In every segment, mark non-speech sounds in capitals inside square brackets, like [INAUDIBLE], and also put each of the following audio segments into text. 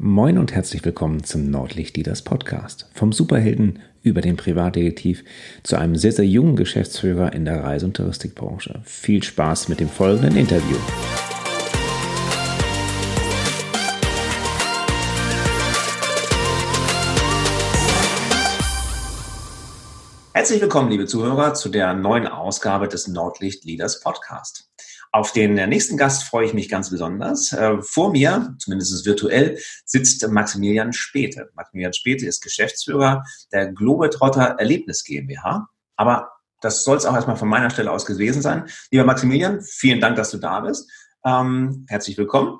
Moin und herzlich willkommen zum Nordlicht Leaders Podcast. Vom Superhelden über den Privatdetektiv zu einem sehr, sehr jungen Geschäftsführer in der Reise- und Touristikbranche. Viel Spaß mit dem folgenden Interview. Herzlich willkommen, liebe Zuhörer, zu der neuen Ausgabe des Nordlicht Leaders Podcast. Auf den nächsten Gast freue ich mich ganz besonders. Äh, vor mir, zumindest virtuell, sitzt Maximilian Späte. Maximilian Späte ist Geschäftsführer der Globetrotter Erlebnis GmbH. Aber das soll es auch erstmal von meiner Stelle aus gewesen sein. Lieber Maximilian, vielen Dank, dass du da bist. Ähm, herzlich willkommen.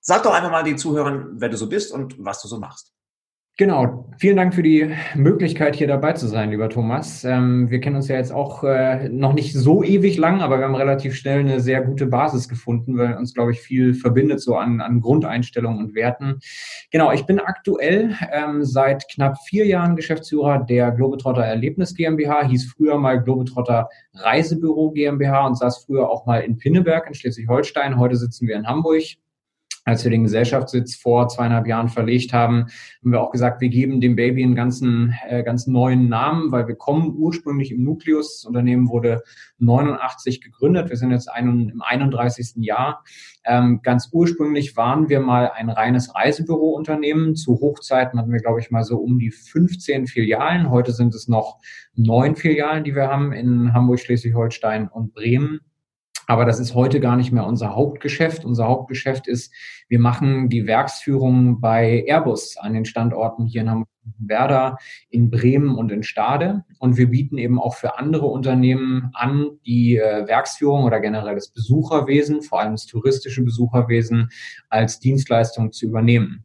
Sag doch einfach mal den Zuhörern, wer du so bist und was du so machst. Genau, vielen Dank für die Möglichkeit, hier dabei zu sein, lieber Thomas. Ähm, wir kennen uns ja jetzt auch äh, noch nicht so ewig lang, aber wir haben relativ schnell eine sehr gute Basis gefunden, weil uns, glaube ich, viel verbindet so an, an Grundeinstellungen und Werten. Genau, ich bin aktuell ähm, seit knapp vier Jahren Geschäftsführer der Globetrotter Erlebnis GmbH, hieß früher mal Globetrotter Reisebüro GmbH und saß früher auch mal in Pinneberg in Schleswig-Holstein. Heute sitzen wir in Hamburg als wir den Gesellschaftssitz vor zweieinhalb Jahren verlegt haben, haben wir auch gesagt, wir geben dem Baby einen ganzen, äh, ganz neuen Namen, weil wir kommen ursprünglich im Nukleus. Das Unternehmen wurde 89 gegründet. Wir sind jetzt ein, im 31. Jahr. Ähm, ganz ursprünglich waren wir mal ein reines Reisebürounternehmen. Zu Hochzeiten hatten wir, glaube ich, mal so um die 15 Filialen. Heute sind es noch neun Filialen, die wir haben in Hamburg, Schleswig-Holstein und Bremen. Aber das ist heute gar nicht mehr unser Hauptgeschäft. Unser Hauptgeschäft ist, wir machen die Werksführung bei Airbus an den Standorten hier in Hamburg, Werder, in Bremen und in Stade. Und wir bieten eben auch für andere Unternehmen an, die äh, Werksführung oder generell das Besucherwesen, vor allem das touristische Besucherwesen, als Dienstleistung zu übernehmen.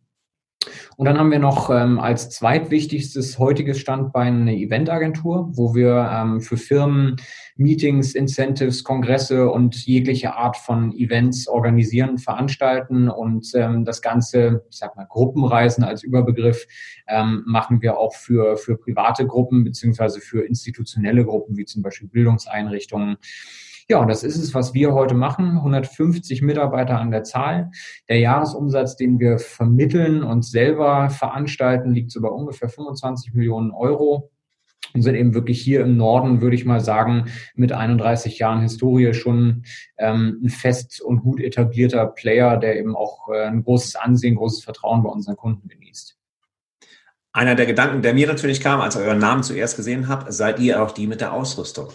Und dann haben wir noch ähm, als zweitwichtigstes heutiges Standbein eine Eventagentur, wo wir ähm, für Firmen Meetings, Incentives, Kongresse und jegliche Art von Events organisieren, veranstalten und ähm, das Ganze, ich sag mal, Gruppenreisen als Überbegriff ähm, machen wir auch für, für private Gruppen beziehungsweise für institutionelle Gruppen wie zum Beispiel Bildungseinrichtungen. Ja, und das ist es, was wir heute machen. 150 Mitarbeiter an der Zahl. Der Jahresumsatz, den wir vermitteln und selber veranstalten, liegt so bei ungefähr 25 Millionen Euro und sind eben wirklich hier im Norden, würde ich mal sagen, mit 31 Jahren Historie schon ähm, ein fest und gut etablierter Player, der eben auch äh, ein großes Ansehen, großes Vertrauen bei unseren Kunden genießt. Einer der Gedanken, der mir natürlich kam, als ich euren Namen zuerst gesehen habe, seid ihr auch die mit der Ausrüstung.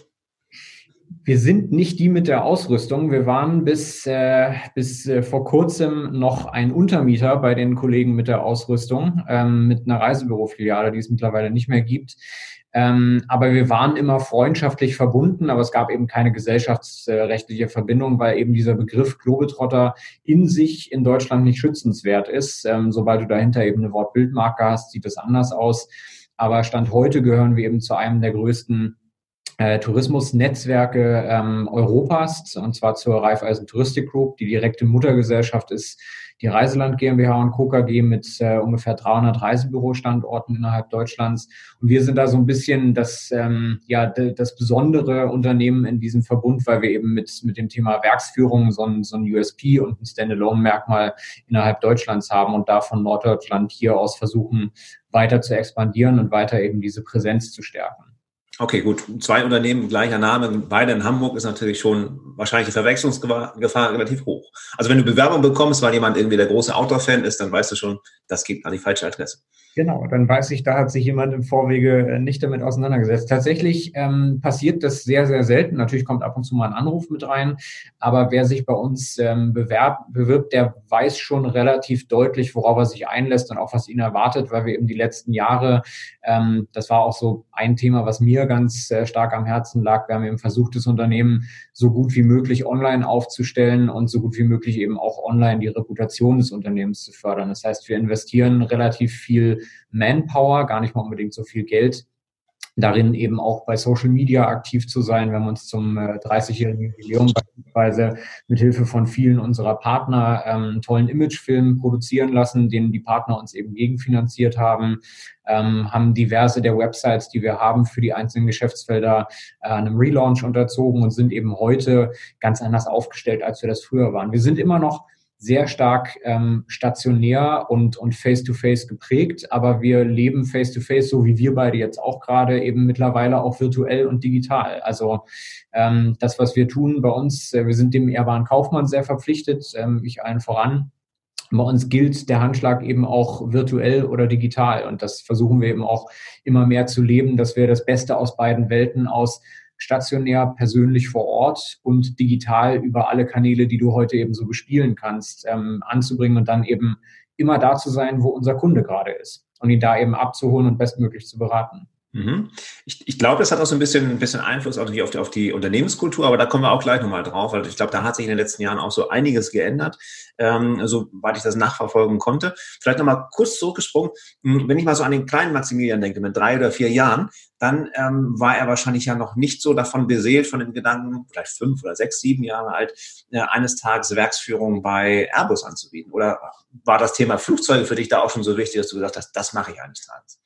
Wir sind nicht die mit der Ausrüstung. Wir waren bis, äh, bis äh, vor kurzem noch ein Untermieter bei den Kollegen mit der Ausrüstung, ähm, mit einer Reisebürofiliale, die es mittlerweile nicht mehr gibt. Ähm, aber wir waren immer freundschaftlich verbunden, aber es gab eben keine gesellschaftsrechtliche Verbindung, weil eben dieser Begriff Globetrotter in sich in Deutschland nicht schützenswert ist. Ähm, sobald du dahinter eben eine Wortbildmarke hast, sieht das anders aus. Aber Stand heute gehören wir eben zu einem der größten äh, Tourismusnetzwerke ähm, Europas, und zwar zur Raiffeisen Touristik Group. Die direkte Muttergesellschaft ist die Reiseland GmbH und Co. KG mit äh, ungefähr 300 Reisebürostandorten innerhalb Deutschlands. Und wir sind da so ein bisschen das, ähm, ja, das besondere Unternehmen in diesem Verbund, weil wir eben mit, mit dem Thema Werksführung so ein, so ein USP und ein Standalone-Merkmal innerhalb Deutschlands haben und da von Norddeutschland hier aus versuchen, weiter zu expandieren und weiter eben diese Präsenz zu stärken. Okay, gut. Zwei Unternehmen, gleicher Name, beide in Hamburg ist natürlich schon wahrscheinlich die Verwechslungsgefahr relativ hoch. Also wenn du Bewerbung bekommst, weil jemand irgendwie der große Outdoor-Fan ist, dann weißt du schon, das geht an die falsche Adresse. Genau, dann weiß ich, da hat sich jemand im Vorwege äh, nicht damit auseinandergesetzt. Tatsächlich ähm, passiert das sehr, sehr selten. Natürlich kommt ab und zu mal ein Anruf mit rein, aber wer sich bei uns ähm, bewerb, bewirbt, der weiß schon relativ deutlich, worauf er sich einlässt und auch was ihn erwartet, weil wir eben die letzten Jahre, ähm, das war auch so ein Thema, was mir ganz äh, stark am Herzen lag. Wir haben eben versucht, das Unternehmen so gut wie möglich online aufzustellen und so gut wie möglich eben auch online die Reputation des Unternehmens zu fördern. Das heißt, wir investieren relativ viel Manpower, gar nicht mal unbedingt so viel Geld darin eben auch bei Social Media aktiv zu sein. Wir haben uns zum 30-jährigen äh, Jubiläum beispielsweise mit Hilfe von vielen unserer Partner ähm, einen tollen Imagefilm produzieren lassen, den die Partner uns eben gegenfinanziert haben, ähm, haben diverse der Websites, die wir haben für die einzelnen Geschäftsfelder, äh, einem Relaunch unterzogen und sind eben heute ganz anders aufgestellt, als wir das früher waren. Wir sind immer noch sehr stark ähm, stationär und, und face-to-face -face geprägt, aber wir leben face-to-face, -face, so wie wir beide jetzt auch gerade, eben mittlerweile auch virtuell und digital. Also ähm, das, was wir tun bei uns, äh, wir sind dem ehrbaren Kaufmann sehr verpflichtet, ähm, ich allen voran. Bei uns gilt der Handschlag eben auch virtuell oder digital. Und das versuchen wir eben auch immer mehr zu leben, dass wir das Beste aus beiden Welten aus stationär, persönlich vor Ort und digital über alle Kanäle, die du heute eben so bespielen kannst, ähm, anzubringen und dann eben immer da zu sein, wo unser Kunde gerade ist und ihn da eben abzuholen und bestmöglich zu beraten. Mhm. Ich, ich glaube, das hat auch so ein bisschen, ein bisschen Einfluss auf die, auf, die, auf die Unternehmenskultur, aber da kommen wir auch gleich nochmal drauf, weil ich glaube, da hat sich in den letzten Jahren auch so einiges geändert, ähm, soweit ich das nachverfolgen konnte. Vielleicht nochmal kurz zurückgesprungen, wenn ich mal so an den kleinen Maximilian denke, mit drei oder vier Jahren, dann ähm, war er wahrscheinlich ja noch nicht so davon beseelt, von dem Gedanken, vielleicht fünf oder sechs, sieben Jahre alt, äh, eines Tages Werksführung bei Airbus anzubieten. Oder war das Thema Flugzeuge für dich da auch schon so wichtig, dass du gesagt hast, das mache ich eines Tages?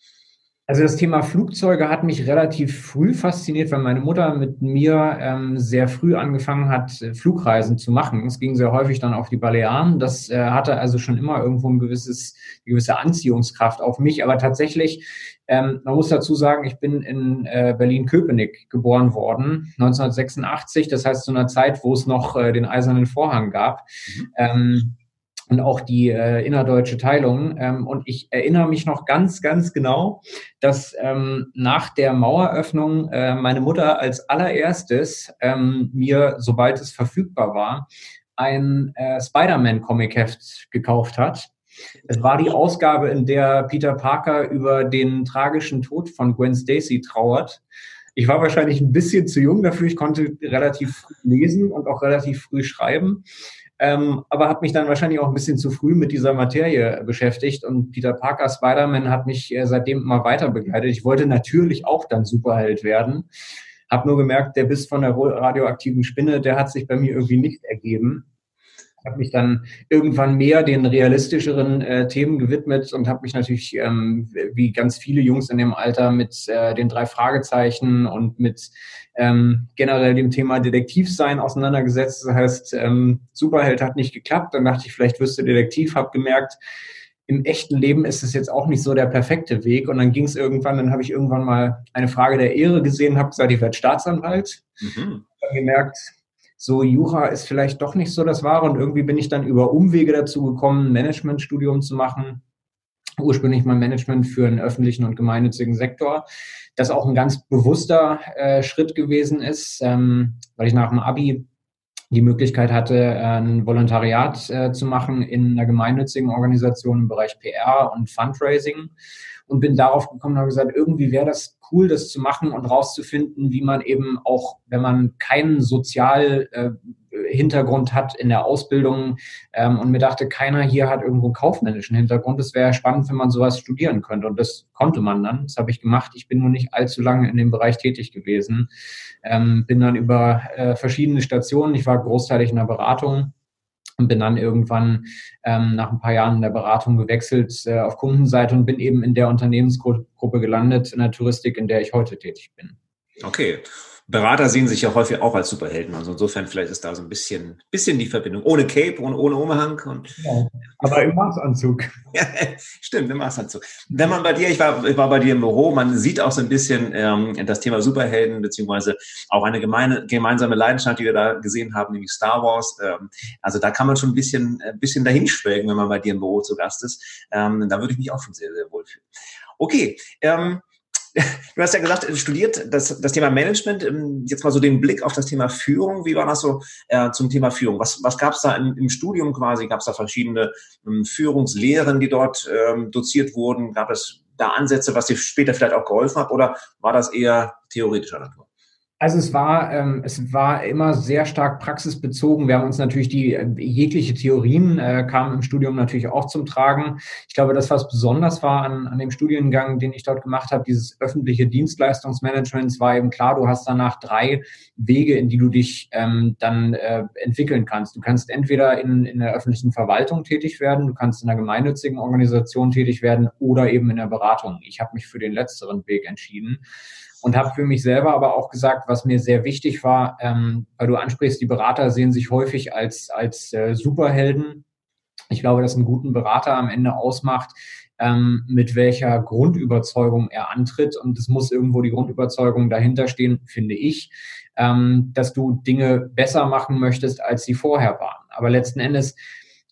Also das Thema Flugzeuge hat mich relativ früh fasziniert, weil meine Mutter mit mir ähm, sehr früh angefangen hat, äh, Flugreisen zu machen. Es ging sehr häufig dann auf die Balearen. Das äh, hatte also schon immer irgendwo ein gewisses, eine gewisse Anziehungskraft auf mich. Aber tatsächlich, ähm, man muss dazu sagen, ich bin in äh, Berlin-Köpenick geboren worden, 1986. Das heißt zu einer Zeit, wo es noch äh, den Eisernen Vorhang gab. Mhm. Ähm, und auch die äh, innerdeutsche Teilung. Ähm, und ich erinnere mich noch ganz, ganz genau, dass ähm, nach der Maueröffnung äh, meine Mutter als allererstes ähm, mir, sobald es verfügbar war, ein äh, Spider-Man-Comic-Heft gekauft hat. Es war die Ausgabe, in der Peter Parker über den tragischen Tod von Gwen Stacy trauert. Ich war wahrscheinlich ein bisschen zu jung dafür. Ich konnte relativ früh lesen und auch relativ früh schreiben ähm, aber habe mich dann wahrscheinlich auch ein bisschen zu früh mit dieser Materie beschäftigt und Peter Parker Spider-Man hat mich äh, seitdem immer weiter begleitet. Ich wollte natürlich auch dann Superheld werden, habe nur gemerkt, der Biss von der radioaktiven Spinne, der hat sich bei mir irgendwie nicht ergeben habe mich dann irgendwann mehr den realistischeren äh, Themen gewidmet und habe mich natürlich, ähm, wie ganz viele Jungs in dem Alter, mit äh, den drei Fragezeichen und mit ähm, generell dem Thema Detektivsein auseinandergesetzt. Das heißt, ähm, Superheld hat nicht geklappt. Dann dachte ich, vielleicht wirst du Detektiv. Habe gemerkt, im echten Leben ist es jetzt auch nicht so der perfekte Weg. Und dann ging es irgendwann, dann habe ich irgendwann mal eine Frage der Ehre gesehen, habe gesagt, ich werde Staatsanwalt. Mhm. Dann gemerkt, so Jura ist vielleicht doch nicht so das Wahre und irgendwie bin ich dann über Umwege dazu gekommen, ein Managementstudium zu machen. Ursprünglich mal Management für einen öffentlichen und gemeinnützigen Sektor. Das auch ein ganz bewusster äh, Schritt gewesen ist, ähm, weil ich nach dem Abi die Möglichkeit hatte, ein Volontariat äh, zu machen in einer gemeinnützigen Organisation im Bereich PR und Fundraising und bin darauf gekommen und habe gesagt, irgendwie wäre das cool, das zu machen und rauszufinden, wie man eben auch, wenn man keinen Sozialhintergrund äh, hat in der Ausbildung ähm, und mir dachte, keiner hier hat irgendwo einen kaufmännischen Hintergrund. Es wäre spannend, wenn man sowas studieren könnte. Und das konnte man dann. Das habe ich gemacht. Ich bin nur nicht allzu lange in dem Bereich tätig gewesen. Ähm, bin dann über äh, verschiedene Stationen, ich war großteilig in der Beratung, und bin dann irgendwann ähm, nach ein paar Jahren in der Beratung gewechselt äh, auf Kundenseite und bin eben in der Unternehmensgruppe gelandet in der Touristik, in der ich heute tätig bin. Okay. Berater sehen sich ja häufig auch als Superhelden. Also insofern vielleicht ist da so ein bisschen, bisschen die Verbindung. Ohne Cape und ohne Umhang. Und ja, aber im Maßanzug. [LAUGHS] stimmt, im Maßanzug. Wenn man bei dir, ich war, ich war bei dir im Büro, man sieht auch so ein bisschen ähm, das Thema Superhelden, beziehungsweise auch eine gemeine, gemeinsame Leidenschaft, die wir da gesehen haben, nämlich Star Wars. Ähm, also da kann man schon ein bisschen, ein bisschen dahin schwelgen, wenn man bei dir im Büro zu Gast ist. Ähm, da würde ich mich auch schon sehr, sehr wohl fühlen. Okay, ähm, Du hast ja gesagt, studiert das, das Thema Management. Ähm, jetzt mal so den Blick auf das Thema Führung. Wie war das so äh, zum Thema Führung? Was, was gab es da im, im, Studium quasi? Gab es da verschiedene ähm, Führungslehren, die dort ähm, doziert wurden? Gab es da Ansätze, was dir später vielleicht auch geholfen hat? Oder war das eher theoretischer Natur? Also es war, ähm, es war immer sehr stark praxisbezogen. Wir haben uns natürlich die äh, jegliche Theorien äh, kamen im Studium natürlich auch zum Tragen. Ich glaube, das, was besonders war an, an dem Studiengang, den ich dort gemacht habe, dieses öffentliche Dienstleistungsmanagement, war eben klar, du hast danach drei Wege, in die du dich ähm, dann äh, entwickeln kannst. Du kannst entweder in, in der öffentlichen Verwaltung tätig werden, du kannst in einer gemeinnützigen Organisation tätig werden oder eben in der Beratung. Ich habe mich für den letzteren Weg entschieden und habe für mich selber aber auch gesagt, was mir sehr wichtig war, ähm, weil du ansprichst, die Berater sehen sich häufig als, als äh, Superhelden Ich glaube, dass einen guten Berater am Ende ausmacht, ähm, mit welcher Grundüberzeugung er antritt. Und es muss irgendwo die Grundüberzeugung dahinter stehen, finde ich, ähm, dass du Dinge besser machen möchtest, als sie vorher waren. Aber letzten Endes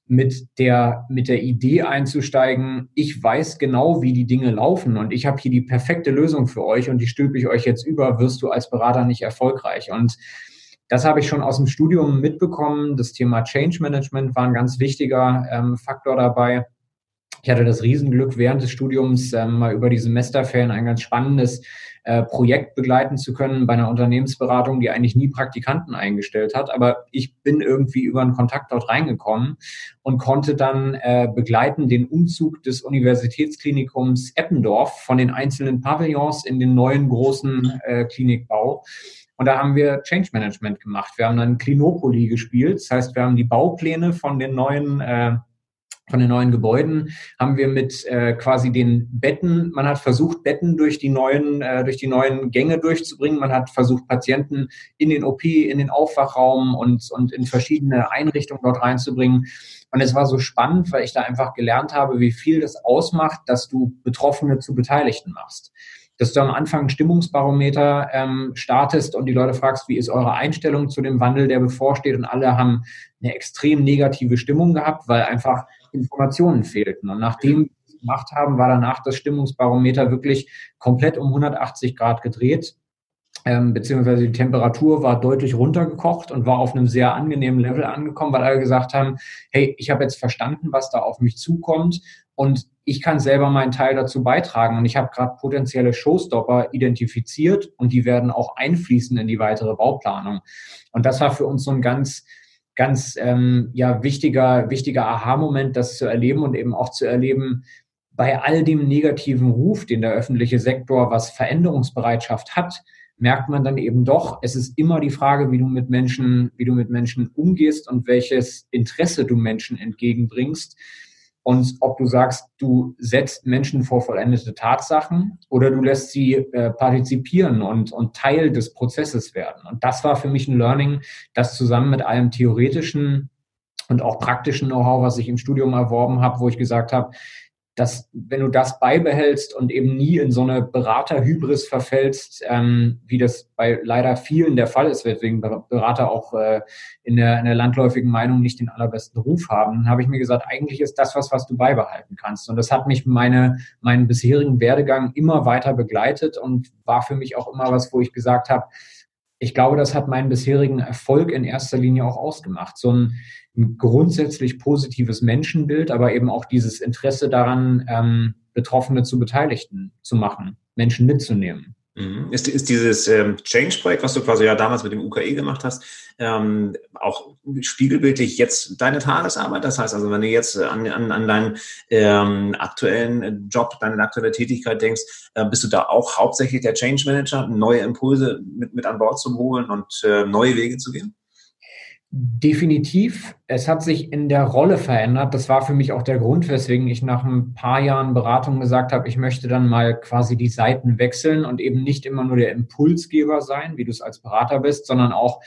mit der, mit der Idee einzusteigen, ich weiß genau, wie die Dinge laufen und ich habe hier die perfekte Lösung für euch und die stülpe ich euch jetzt über, wirst du als Berater nicht erfolgreich. Und das habe ich schon aus dem Studium mitbekommen. Das Thema Change Management war ein ganz wichtiger ähm, Faktor dabei. Ich hatte das Riesenglück, während des Studiums ähm, mal über die Semesterferien ein ganz spannendes äh, Projekt begleiten zu können bei einer Unternehmensberatung, die eigentlich nie Praktikanten eingestellt hat. Aber ich bin irgendwie über einen Kontakt dort reingekommen und konnte dann äh, begleiten den Umzug des Universitätsklinikums Eppendorf von den einzelnen Pavillons in den neuen großen äh, Klinikbau. Und da haben wir Change Management gemacht. Wir haben dann Klinopoli gespielt. Das heißt, wir haben die Baupläne von den neuen äh, von den neuen Gebäuden haben wir mit äh, quasi den Betten, man hat versucht, Betten durch die neuen, äh, durch die neuen Gänge durchzubringen. Man hat versucht, Patienten in den OP, in den Aufwachraum und, und in verschiedene Einrichtungen dort reinzubringen. Und es war so spannend, weil ich da einfach gelernt habe, wie viel das ausmacht, dass du Betroffene zu Beteiligten machst dass du am Anfang ein Stimmungsbarometer ähm, startest und die Leute fragst, wie ist eure Einstellung zu dem Wandel, der bevorsteht. Und alle haben eine extrem negative Stimmung gehabt, weil einfach Informationen fehlten. Und nachdem wir gemacht haben, war danach das Stimmungsbarometer wirklich komplett um 180 Grad gedreht. Ähm, beziehungsweise die Temperatur war deutlich runtergekocht und war auf einem sehr angenehmen Level angekommen, weil alle gesagt haben, hey, ich habe jetzt verstanden, was da auf mich zukommt und ich kann selber meinen Teil dazu beitragen. Und ich habe gerade potenzielle Showstopper identifiziert und die werden auch einfließen in die weitere Bauplanung. Und das war für uns so ein ganz ganz ähm, ja, wichtiger, wichtiger Aha-Moment, das zu erleben und eben auch zu erleben, bei all dem negativen Ruf, den der öffentliche Sektor, was Veränderungsbereitschaft hat, merkt man dann eben doch, es ist immer die Frage, wie du mit Menschen, wie du mit Menschen umgehst und welches Interesse du Menschen entgegenbringst und ob du sagst, du setzt Menschen vor vollendete Tatsachen oder du lässt sie äh, partizipieren und, und Teil des Prozesses werden. Und das war für mich ein Learning, das zusammen mit allem theoretischen und auch praktischen Know-how, was ich im Studium erworben habe, wo ich gesagt habe, dass wenn du das beibehältst und eben nie in so eine Beraterhybris verfällst, ähm, wie das bei leider vielen der Fall ist, weswegen Berater auch äh, in, der, in der landläufigen Meinung nicht den allerbesten Ruf haben, habe ich mir gesagt, eigentlich ist das was, was du beibehalten kannst. Und das hat mich meine, meinen bisherigen Werdegang immer weiter begleitet und war für mich auch immer was, wo ich gesagt habe, ich glaube, das hat meinen bisherigen Erfolg in erster Linie auch ausgemacht. So ein, ein grundsätzlich positives Menschenbild, aber eben auch dieses Interesse daran, ähm, Betroffene zu Beteiligten zu machen, Menschen mitzunehmen. Mhm. Ist, ist dieses ähm, Change-Projekt, was du quasi ja damals mit dem UKE gemacht hast, ähm, auch spiegelbildlich jetzt deine Tagesarbeit? Das heißt also, wenn du jetzt an, an, an deinen ähm, aktuellen Job, deine aktuelle Tätigkeit denkst, äh, bist du da auch hauptsächlich der Change Manager, neue Impulse mit, mit an Bord zu holen und äh, neue Wege zu gehen? Definitiv. Es hat sich in der Rolle verändert. Das war für mich auch der Grund, weswegen ich nach ein paar Jahren Beratung gesagt habe, ich möchte dann mal quasi die Seiten wechseln und eben nicht immer nur der Impulsgeber sein, wie du es als Berater bist, sondern auch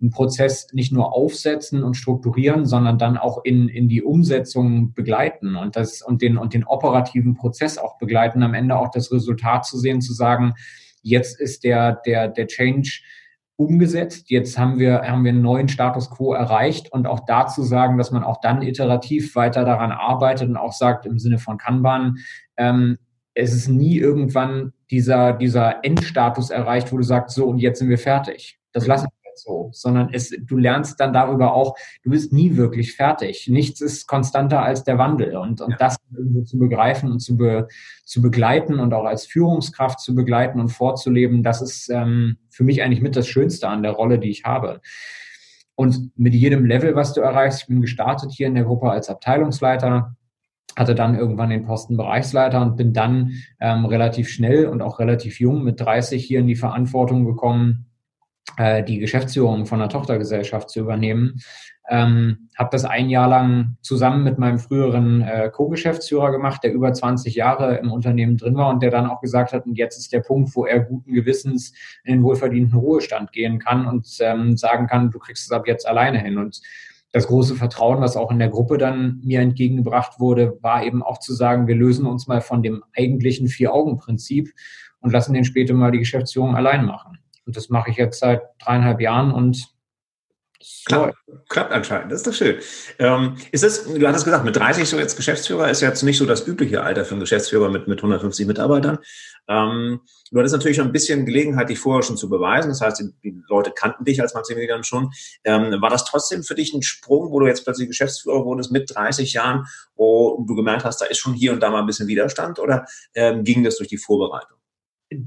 einen Prozess nicht nur aufsetzen und strukturieren, sondern dann auch in, in die Umsetzung begleiten und das und den und den operativen Prozess auch begleiten, am Ende auch das Resultat zu sehen, zu sagen, jetzt ist der, der, der Change umgesetzt. Jetzt haben wir, haben wir einen neuen Status quo erreicht und auch dazu sagen, dass man auch dann iterativ weiter daran arbeitet und auch sagt im Sinne von Kanban, ähm, es ist nie irgendwann dieser, dieser Endstatus erreicht, wo du sagst, so und jetzt sind wir fertig. Das lassen so, sondern es, du lernst dann darüber auch, du bist nie wirklich fertig. Nichts ist konstanter als der Wandel und, und ja. das irgendwo zu begreifen und zu, be, zu begleiten und auch als Führungskraft zu begleiten und vorzuleben, das ist ähm, für mich eigentlich mit das Schönste an der Rolle, die ich habe. Und mit jedem Level, was du erreichst, ich bin gestartet hier in der Gruppe als Abteilungsleiter, hatte dann irgendwann den Posten Bereichsleiter und bin dann ähm, relativ schnell und auch relativ jung mit 30 hier in die Verantwortung gekommen, äh, die Geschäftsführung von einer Tochtergesellschaft zu übernehmen. Ähm, habe das ein Jahr lang zusammen mit meinem früheren äh, Co-Geschäftsführer gemacht, der über 20 Jahre im Unternehmen drin war und der dann auch gesagt hat, und jetzt ist der Punkt, wo er guten Gewissens in den wohlverdienten Ruhestand gehen kann und ähm, sagen kann, du kriegst es ab jetzt alleine hin. Und das große Vertrauen, was auch in der Gruppe dann mir entgegengebracht wurde, war eben auch zu sagen, wir lösen uns mal von dem eigentlichen Vier-Augen-Prinzip und lassen den später mal die Geschäftsführung allein machen. Und das mache ich jetzt seit dreieinhalb Jahren und Klappt, klappt anscheinend, das ist doch schön. Ähm, ist es, du hattest gesagt, mit 30 so jetzt Geschäftsführer ist jetzt nicht so das übliche Alter für einen Geschäftsführer mit, mit 150 Mitarbeitern. Ähm, du hattest natürlich schon ein bisschen Gelegenheit, dich vorher schon zu beweisen. Das heißt, die, die Leute kannten dich als Maximilian schon. Ähm, war das trotzdem für dich ein Sprung, wo du jetzt plötzlich Geschäftsführer wurdest mit 30 Jahren, wo du gemerkt hast, da ist schon hier und da mal ein bisschen Widerstand oder ähm, ging das durch die Vorbereitung?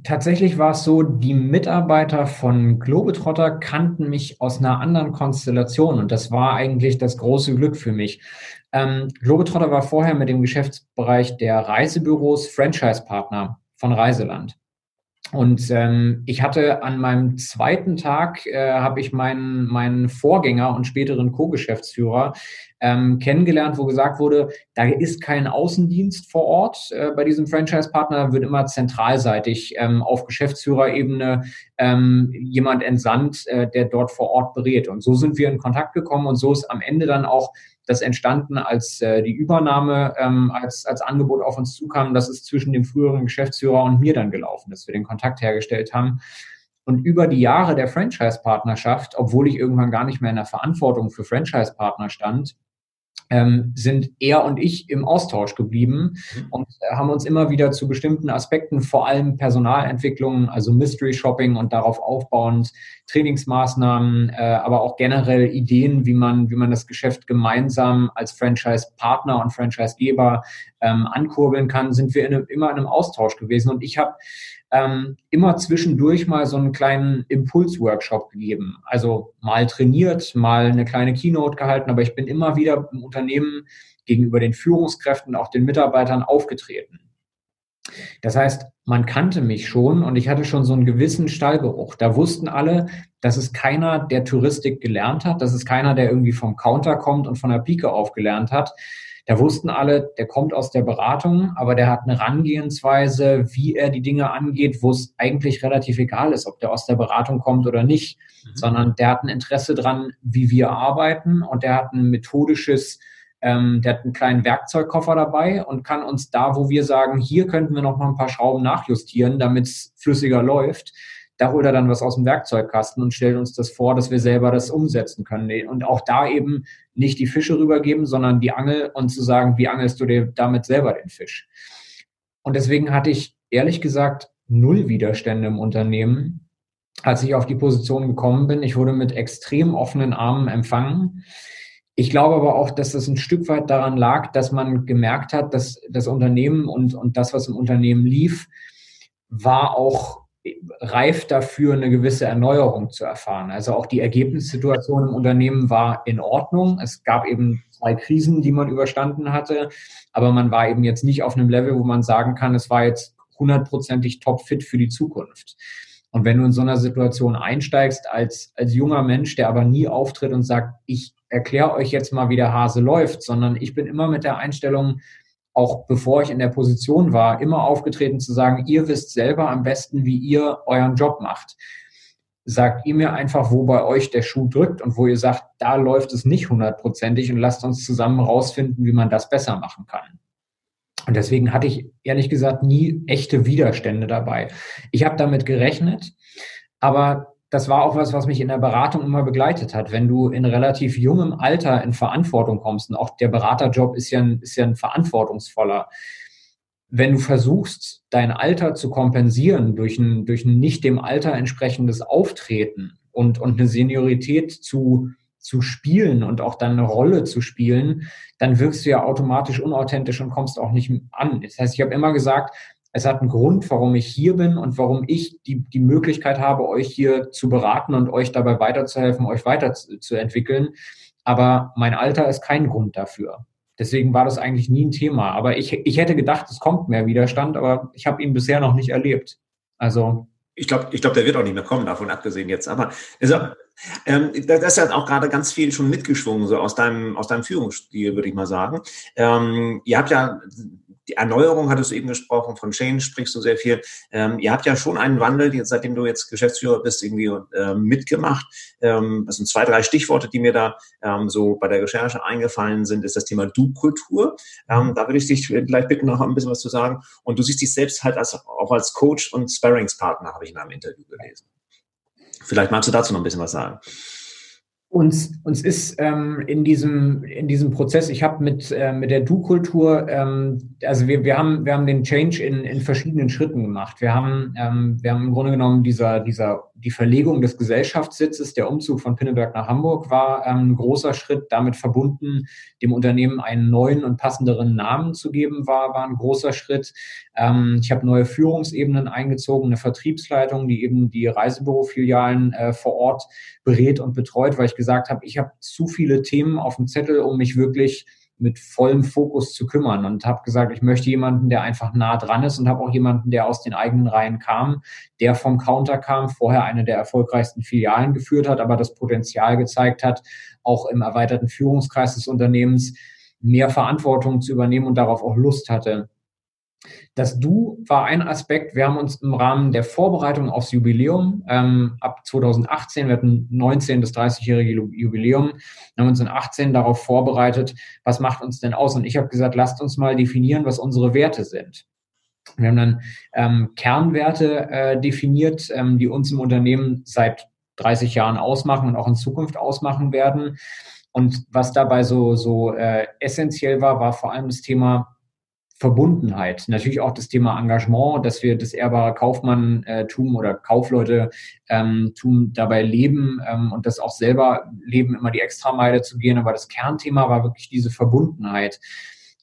Tatsächlich war es so, die Mitarbeiter von Globetrotter kannten mich aus einer anderen Konstellation und das war eigentlich das große Glück für mich. Ähm, Globetrotter war vorher mit dem Geschäftsbereich der Reisebüros Franchise-Partner von Reiseland. Und ähm, ich hatte an meinem zweiten Tag, äh, habe ich meinen, meinen Vorgänger und späteren Co-Geschäftsführer ähm, kennengelernt, wo gesagt wurde, da ist kein Außendienst vor Ort äh, bei diesem Franchise-Partner, wird immer zentralseitig ähm, auf Geschäftsführerebene ähm, jemand entsandt, äh, der dort vor Ort berät. Und so sind wir in Kontakt gekommen und so ist am Ende dann auch das entstanden, als äh, die Übernahme ähm, als, als Angebot auf uns zukam. Das ist zwischen dem früheren Geschäftsführer und mir dann gelaufen, dass wir den Kontakt hergestellt haben. Und über die Jahre der Franchise-Partnerschaft, obwohl ich irgendwann gar nicht mehr in der Verantwortung für Franchise-Partner stand, ähm, sind er und ich im Austausch geblieben mhm. und haben uns immer wieder zu bestimmten Aspekten, vor allem Personalentwicklung, also Mystery Shopping und darauf aufbauend Trainingsmaßnahmen, äh, aber auch generell Ideen, wie man, wie man das Geschäft gemeinsam als Franchise-Partner und Franchise-Geber ähm, ankurbeln kann, sind wir in einem, immer in einem Austausch gewesen. Und ich habe ähm, immer zwischendurch mal so einen kleinen Impulsworkshop gegeben. Also mal trainiert, mal eine kleine Keynote gehalten, aber ich bin immer wieder im Unternehmen gegenüber den Führungskräften, auch den Mitarbeitern aufgetreten. Das heißt, man kannte mich schon und ich hatte schon so einen gewissen Stallgeruch. Da wussten alle, dass es keiner, der Touristik gelernt hat, dass es keiner, der irgendwie vom Counter kommt und von der Pike aufgelernt hat, da wussten alle, der kommt aus der Beratung, aber der hat eine Herangehensweise, wie er die Dinge angeht, wo es eigentlich relativ egal ist, ob der aus der Beratung kommt oder nicht, mhm. sondern der hat ein Interesse dran, wie wir arbeiten und der hat ein methodisches ähm, der hat einen kleinen Werkzeugkoffer dabei und kann uns da, wo wir sagen, hier könnten wir noch mal ein paar Schrauben nachjustieren, damit es flüssiger läuft, da holt er dann was aus dem Werkzeugkasten und stellt uns das vor, dass wir selber das umsetzen können. Und auch da eben nicht die Fische rübergeben, sondern die Angel und zu sagen, wie angelst du dir damit selber den Fisch? Und deswegen hatte ich ehrlich gesagt null Widerstände im Unternehmen, als ich auf die Position gekommen bin. Ich wurde mit extrem offenen Armen empfangen. Ich glaube aber auch, dass das ein Stück weit daran lag, dass man gemerkt hat, dass das Unternehmen und, und das, was im Unternehmen lief, war auch reif dafür, eine gewisse Erneuerung zu erfahren. Also auch die Ergebnissituation im Unternehmen war in Ordnung. Es gab eben zwei Krisen, die man überstanden hatte, aber man war eben jetzt nicht auf einem Level, wo man sagen kann, es war jetzt hundertprozentig topfit für die Zukunft. Und wenn du in so einer Situation einsteigst als, als junger Mensch, der aber nie auftritt und sagt, ich erkläre euch jetzt mal, wie der Hase läuft, sondern ich bin immer mit der Einstellung, auch bevor ich in der Position war, immer aufgetreten zu sagen, ihr wisst selber am besten, wie ihr euren Job macht. Sagt ihr mir einfach, wo bei euch der Schuh drückt und wo ihr sagt, da läuft es nicht hundertprozentig und lasst uns zusammen rausfinden, wie man das besser machen kann. Und deswegen hatte ich ehrlich gesagt nie echte Widerstände dabei. Ich habe damit gerechnet, aber das war auch was, was mich in der Beratung immer begleitet hat. Wenn du in relativ jungem Alter in Verantwortung kommst, und auch der Beraterjob ist ja ein, ist ja ein verantwortungsvoller, wenn du versuchst, dein Alter zu kompensieren durch ein, durch ein nicht dem Alter entsprechendes Auftreten und, und eine Seniorität zu, zu spielen und auch dann eine Rolle zu spielen, dann wirkst du ja automatisch unauthentisch und kommst auch nicht an. Das heißt, ich habe immer gesagt, es hat einen Grund, warum ich hier bin und warum ich die, die Möglichkeit habe, euch hier zu beraten und euch dabei weiterzuhelfen, euch weiterzuentwickeln. Aber mein Alter ist kein Grund dafür. Deswegen war das eigentlich nie ein Thema. Aber ich, ich hätte gedacht, es kommt mehr Widerstand, aber ich habe ihn bisher noch nicht erlebt. Also. Ich glaube, ich glaub, der wird auch nicht mehr kommen, davon abgesehen jetzt. Aber also, ähm, das ist ja auch gerade ganz viel schon mitgeschwungen, so aus deinem, aus deinem Führungsstil, würde ich mal sagen. Ähm, ihr habt ja die Erneuerung hattest du eben gesprochen, von Change sprichst du sehr viel. Ähm, ihr habt ja schon einen Wandel, seitdem du jetzt Geschäftsführer bist, irgendwie äh, mitgemacht. Ähm, das sind zwei, drei Stichworte, die mir da ähm, so bei der Recherche eingefallen sind, ist das Thema Du-Kultur. Ähm, da würde ich dich vielleicht bitten, noch ein bisschen was zu sagen. Und du siehst dich selbst halt als, auch als Coach und Sparringspartner, habe ich in einem Interview gelesen. Vielleicht magst du dazu noch ein bisschen was sagen. Uns, uns ist ähm, in, diesem, in diesem Prozess, ich habe mit, äh, mit der Du-Kultur, ähm, also wir, wir, haben, wir haben den Change in, in verschiedenen Schritten gemacht. Wir haben, ähm, wir haben im Grunde genommen dieser, dieser, die Verlegung des Gesellschaftssitzes, der Umzug von Pinneberg nach Hamburg war ähm, ein großer Schritt, damit verbunden, dem Unternehmen einen neuen und passenderen Namen zu geben, war, war ein großer Schritt. Ähm, ich habe neue Führungsebenen eingezogen, eine Vertriebsleitung, die eben die Reisebürofilialen äh, vor Ort berät und betreut, weil ich gesagt habe, ich habe zu viele Themen auf dem Zettel, um mich wirklich mit vollem Fokus zu kümmern und habe gesagt, ich möchte jemanden, der einfach nah dran ist und habe auch jemanden, der aus den eigenen Reihen kam, der vom Counter kam, vorher eine der erfolgreichsten Filialen geführt hat, aber das Potenzial gezeigt hat, auch im erweiterten Führungskreis des Unternehmens mehr Verantwortung zu übernehmen und darauf auch Lust hatte. Das Du war ein Aspekt. Wir haben uns im Rahmen der Vorbereitung aufs Jubiläum ähm, ab 2018, wir hatten 19. das 30-jährige Jubiläum, haben uns in 18 darauf vorbereitet, was macht uns denn aus? Und ich habe gesagt, lasst uns mal definieren, was unsere Werte sind. Wir haben dann ähm, Kernwerte äh, definiert, ähm, die uns im Unternehmen seit 30 Jahren ausmachen und auch in Zukunft ausmachen werden. Und was dabei so, so äh, essentiell war, war vor allem das Thema Verbundenheit. Natürlich auch das Thema Engagement, dass wir das ehrbare Kaufmann-Tum oder Kaufleute ähm, Tum dabei leben ähm, und das auch selber leben, immer die Extrameile zu gehen. Aber das Kernthema war wirklich diese Verbundenheit.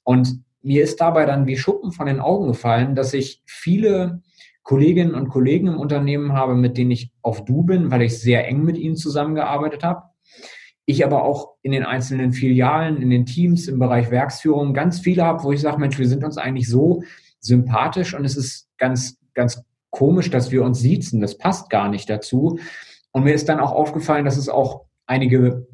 Und mir ist dabei dann wie Schuppen von den Augen gefallen, dass ich viele Kolleginnen und Kollegen im Unternehmen habe, mit denen ich auf Du bin, weil ich sehr eng mit ihnen zusammengearbeitet habe ich aber auch in den einzelnen Filialen, in den Teams im Bereich Werksführung ganz viele habe, wo ich sage, Mensch, wir sind uns eigentlich so sympathisch und es ist ganz, ganz komisch, dass wir uns siezen. Das passt gar nicht dazu. Und mir ist dann auch aufgefallen, dass es auch einige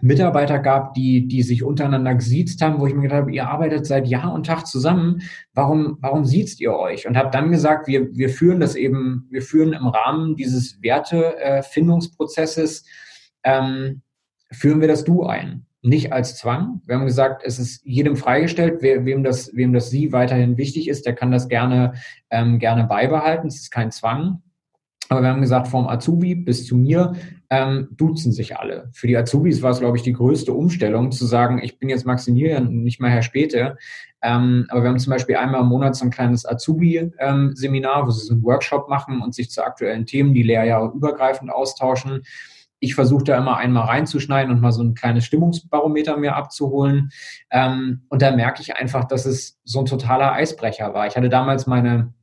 Mitarbeiter gab, die, die sich untereinander gesiezt haben, wo ich mir gedacht habe, ihr arbeitet seit Jahr und Tag zusammen, warum, warum siezt ihr euch? Und habe dann gesagt, wir, wir führen das eben, wir führen im Rahmen dieses Wertefindungsprozesses ähm, führen wir das Du ein. Nicht als Zwang. Wir haben gesagt, es ist jedem freigestellt, wer, wem, das, wem das Sie weiterhin wichtig ist, der kann das gerne, ähm, gerne beibehalten. Es ist kein Zwang. Aber wir haben gesagt, vom Azubi bis zu mir ähm, duzen sich alle. Für die Azubis war es, glaube ich, die größte Umstellung, zu sagen, ich bin jetzt Maximilian und nicht mehr Herr Späte. Ähm, aber wir haben zum Beispiel einmal im Monat so ein kleines Azubi-Seminar, ähm, wo sie so einen Workshop machen und sich zu aktuellen Themen, die Lehrjahre übergreifend austauschen ich versuche da immer einmal reinzuschneiden und mal so ein kleines Stimmungsbarometer mir abzuholen. Ähm, und da merke ich einfach, dass es so ein totaler Eisbrecher war. Ich hatte damals meine,